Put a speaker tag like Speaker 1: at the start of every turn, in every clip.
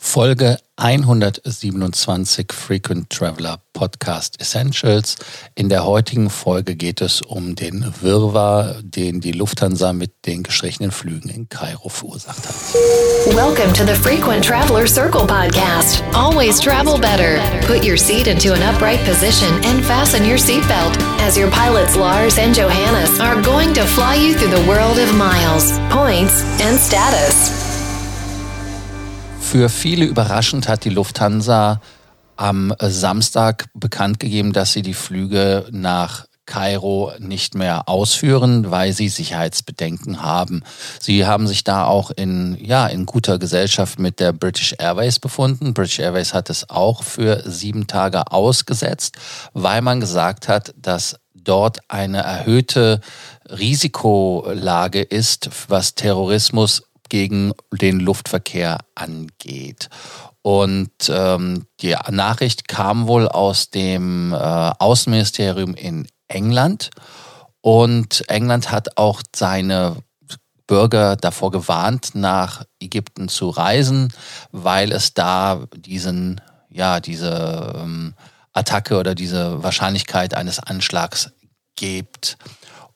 Speaker 1: Folge 127 Frequent Traveler Podcast Essentials. In der heutigen Folge geht es um den Wirrwarr, den die Lufthansa mit den gestrichenen Flügen in Kairo verursacht hat.
Speaker 2: Welcome to the Frequent Traveler Circle podcast. Always travel better. Put your seat into an upright position and fasten your seatbelt as your pilots Lars and Johannes are going to fly you through the world of miles, points and status.
Speaker 1: Für viele überraschend hat die Lufthansa am Samstag bekannt gegeben, dass sie die Flüge nach Kairo nicht mehr ausführen, weil sie Sicherheitsbedenken haben. Sie haben sich da auch in, ja, in guter Gesellschaft mit der British Airways befunden. British Airways hat es auch für sieben Tage ausgesetzt, weil man gesagt hat, dass dort eine erhöhte Risikolage ist, was Terrorismus gegen den Luftverkehr angeht. Und ähm, die Nachricht kam wohl aus dem äh, Außenministerium in England. Und England hat auch seine Bürger davor gewarnt, nach Ägypten zu reisen, weil es da diesen, ja, diese ähm, Attacke oder diese Wahrscheinlichkeit eines Anschlags gibt.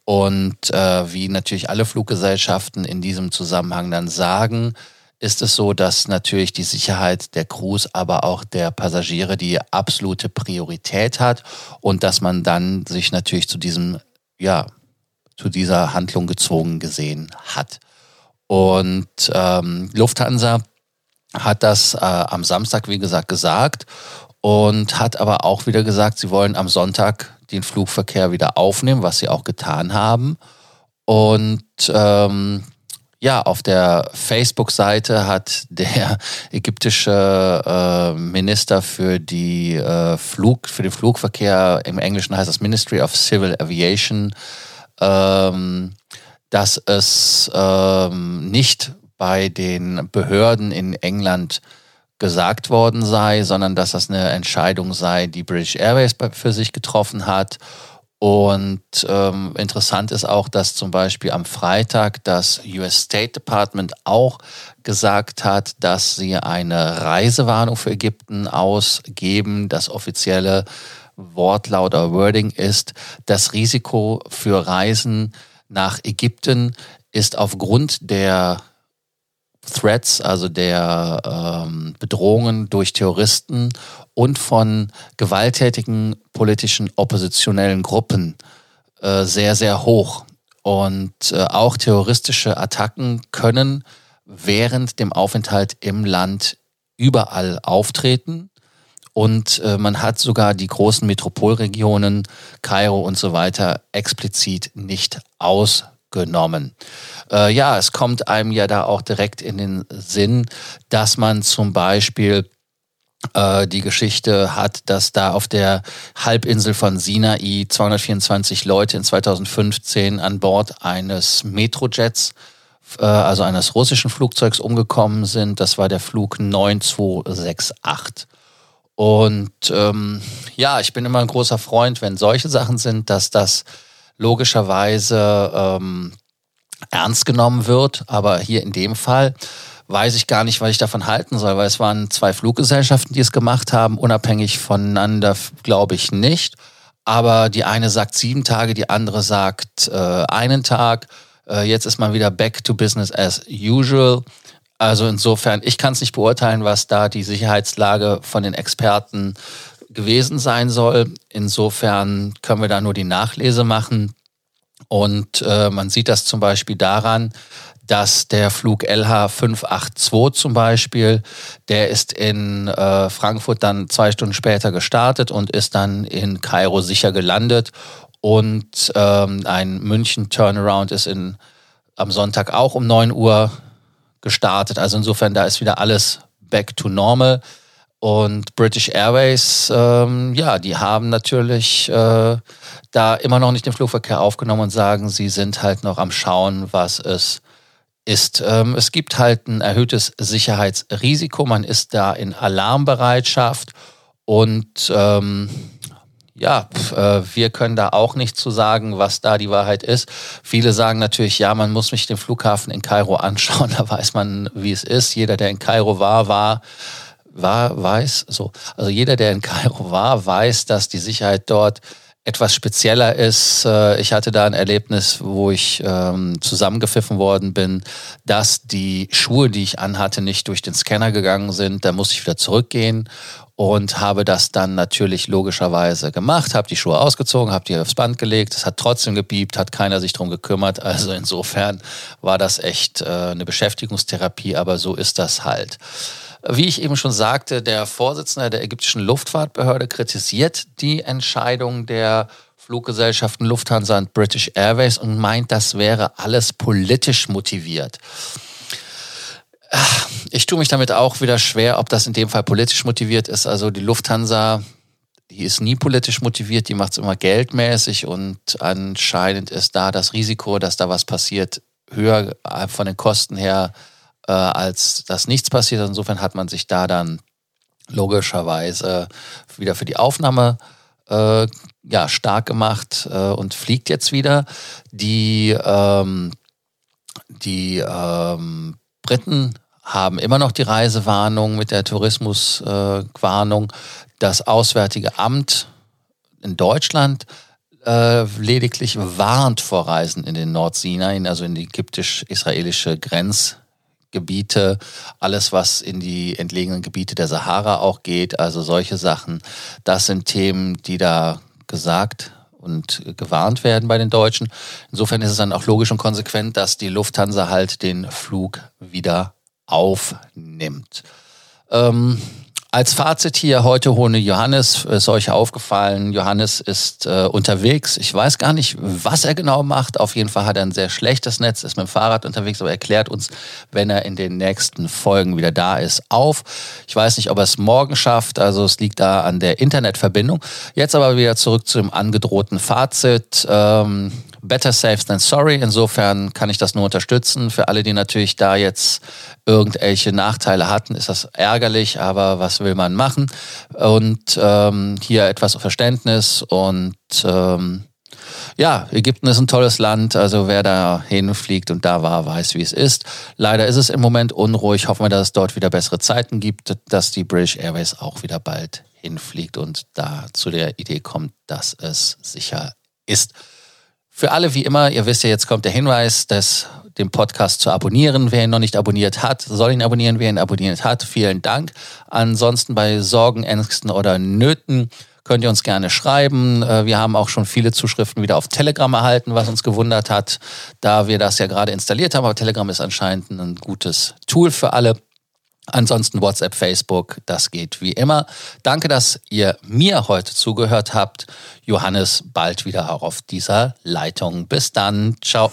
Speaker 1: Und äh, wie natürlich alle Fluggesellschaften in diesem Zusammenhang dann sagen, ist es so, dass natürlich die Sicherheit der Crews, aber auch der Passagiere die absolute Priorität hat und dass man dann sich natürlich zu diesem, ja, zu dieser Handlung gezwungen gesehen hat. Und ähm, Lufthansa hat das äh, am Samstag, wie gesagt, gesagt und hat aber auch wieder gesagt, sie wollen am Sonntag den Flugverkehr wieder aufnehmen, was sie auch getan haben. Und ähm, ja, auf der Facebook-Seite hat der ägyptische äh, Minister für die äh, Flug, für den Flugverkehr, im Englischen heißt das Ministry of Civil Aviation, ähm, dass es ähm, nicht bei den Behörden in England gesagt worden sei, sondern dass das eine Entscheidung sei, die British Airways für sich getroffen hat. Und ähm, interessant ist auch, dass zum Beispiel am Freitag das US State Department auch gesagt hat, dass sie eine Reisewarnung für Ägypten ausgeben. Das offizielle Wortlaut oder Wording ist, das Risiko für Reisen nach Ägypten ist aufgrund der Threats, also der ähm, Bedrohungen durch Terroristen und von gewalttätigen politischen oppositionellen Gruppen äh, sehr, sehr hoch. Und äh, auch terroristische Attacken können während dem Aufenthalt im Land überall auftreten. Und äh, man hat sogar die großen Metropolregionen, Kairo und so weiter, explizit nicht ausgenommen. Äh, ja, es kommt einem ja da auch direkt in den Sinn, dass man zum Beispiel äh, die Geschichte hat, dass da auf der Halbinsel von Sinai 224 Leute in 2015 an Bord eines Metrojets äh, also eines russischen Flugzeugs umgekommen sind. Das war der Flug 9268. Und ähm, ja, ich bin immer ein großer Freund, wenn solche Sachen sind, dass das logischerweise ähm, ernst genommen wird. Aber hier in dem Fall weiß ich gar nicht, was ich davon halten soll, weil es waren zwei Fluggesellschaften, die es gemacht haben, unabhängig voneinander, glaube ich nicht. Aber die eine sagt sieben Tage, die andere sagt äh, einen Tag. Äh, jetzt ist man wieder back to business as usual. Also insofern, ich kann es nicht beurteilen, was da die Sicherheitslage von den Experten gewesen sein soll. Insofern können wir da nur die Nachlese machen. Und äh, man sieht das zum Beispiel daran, dass der Flug LH 582 zum Beispiel, der ist in äh, Frankfurt dann zwei Stunden später gestartet und ist dann in Kairo sicher gelandet. Und ähm, ein München-Turnaround ist in, am Sonntag auch um 9 Uhr gestartet. Also insofern, da ist wieder alles back to normal. Und British Airways, ähm, ja, die haben natürlich äh, da immer noch nicht den Flugverkehr aufgenommen und sagen, sie sind halt noch am Schauen, was es ist. Ähm, es gibt halt ein erhöhtes Sicherheitsrisiko. Man ist da in Alarmbereitschaft und ähm, ja, äh, wir können da auch nicht zu sagen, was da die Wahrheit ist. Viele sagen natürlich, ja, man muss mich den Flughafen in Kairo anschauen, da weiß man, wie es ist. Jeder, der in Kairo war, war, war, weiß, so. Also jeder, der in Kairo war, weiß, dass die Sicherheit dort etwas spezieller ist. Äh, ich hatte da ein Erlebnis, wo ich ähm, zusammengepfiffen worden bin, dass die Schuhe, die ich anhatte, nicht durch den Scanner gegangen sind. Da musste ich wieder zurückgehen und habe das dann natürlich logischerweise gemacht, habe die Schuhe ausgezogen, habe die aufs Band gelegt. Es hat trotzdem gebiebt, hat keiner sich drum gekümmert. Also insofern war das echt äh, eine Beschäftigungstherapie, aber so ist das halt. Wie ich eben schon sagte, der Vorsitzende der ägyptischen Luftfahrtbehörde kritisiert die Entscheidung der Fluggesellschaften Lufthansa und British Airways und meint, das wäre alles politisch motiviert. Ich tue mich damit auch wieder schwer, ob das in dem Fall politisch motiviert ist. Also die Lufthansa, die ist nie politisch motiviert, die macht es immer geldmäßig und anscheinend ist da das Risiko, dass da was passiert, höher von den Kosten her, äh, als dass nichts passiert. Insofern hat man sich da dann logischerweise wieder für die Aufnahme äh, ja, stark gemacht äh, und fliegt jetzt wieder. Die, ähm, die ähm, Briten haben immer noch die Reisewarnung mit der Tourismuswarnung. Äh, das Auswärtige Amt in Deutschland äh, lediglich warnt vor Reisen in den Nordsinai, also in die ägyptisch-israelische Grenzgebiete, alles was in die entlegenen Gebiete der Sahara auch geht, also solche Sachen. Das sind Themen, die da gesagt und gewarnt werden bei den Deutschen. Insofern ist es dann auch logisch und konsequent, dass die Lufthansa halt den Flug wieder aufnimmt. Ähm, als Fazit hier heute Hohne Johannes, ist euch aufgefallen, Johannes ist äh, unterwegs. Ich weiß gar nicht, was er genau macht. Auf jeden Fall hat er ein sehr schlechtes Netz, ist mit dem Fahrrad unterwegs, aber erklärt uns, wenn er in den nächsten Folgen wieder da ist, auf. Ich weiß nicht, ob er es morgen schafft, also es liegt da an der Internetverbindung. Jetzt aber wieder zurück zu dem angedrohten Fazit. Ähm, better safe than sorry. Insofern kann ich das nur unterstützen. Für alle, die natürlich da jetzt irgendwelche Nachteile hatten, ist das ärgerlich, aber was will man machen? Und ähm, hier etwas Verständnis und ähm, ja, Ägypten ist ein tolles Land, also wer da hinfliegt und da war, weiß, wie es ist. Leider ist es im Moment unruhig. Hoffen wir, dass es dort wieder bessere Zeiten gibt, dass die British Airways auch wieder bald hinfliegt und da zu der Idee kommt, dass es sicher ist. Für alle wie immer, ihr wisst ja, jetzt kommt der Hinweis, dass den Podcast zu abonnieren. Wer ihn noch nicht abonniert hat, soll ihn abonnieren. Wer ihn abonniert hat, vielen Dank. Ansonsten bei Sorgen, Ängsten oder Nöten könnt ihr uns gerne schreiben. Äh, wir haben auch schon viele Zuschriften wieder auf Telegram erhalten, was uns gewundert hat, da wir das ja gerade installiert haben. Aber Telegram ist anscheinend ein gutes Tool für alle. Ansonsten WhatsApp, Facebook, das geht wie immer. Danke, dass ihr mir heute zugehört habt. Johannes bald wieder auch auf dieser Leitung. Bis dann. Ciao.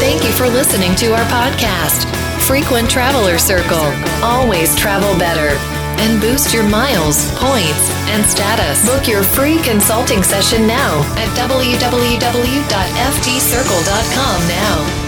Speaker 2: Thank you for listening to our podcast. Frequent Traveler Circle. Always travel better. And boost your miles, points, and status. Book your free consulting session now at www.ftcircle.com now.